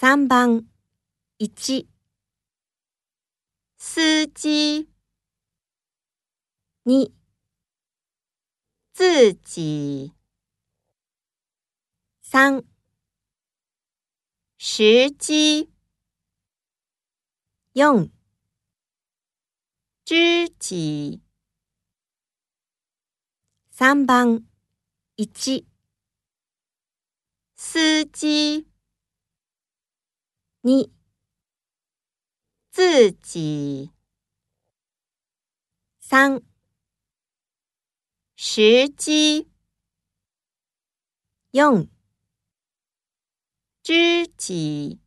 3番1司機2自己3时机4知己3番1司機你自己三时机用知己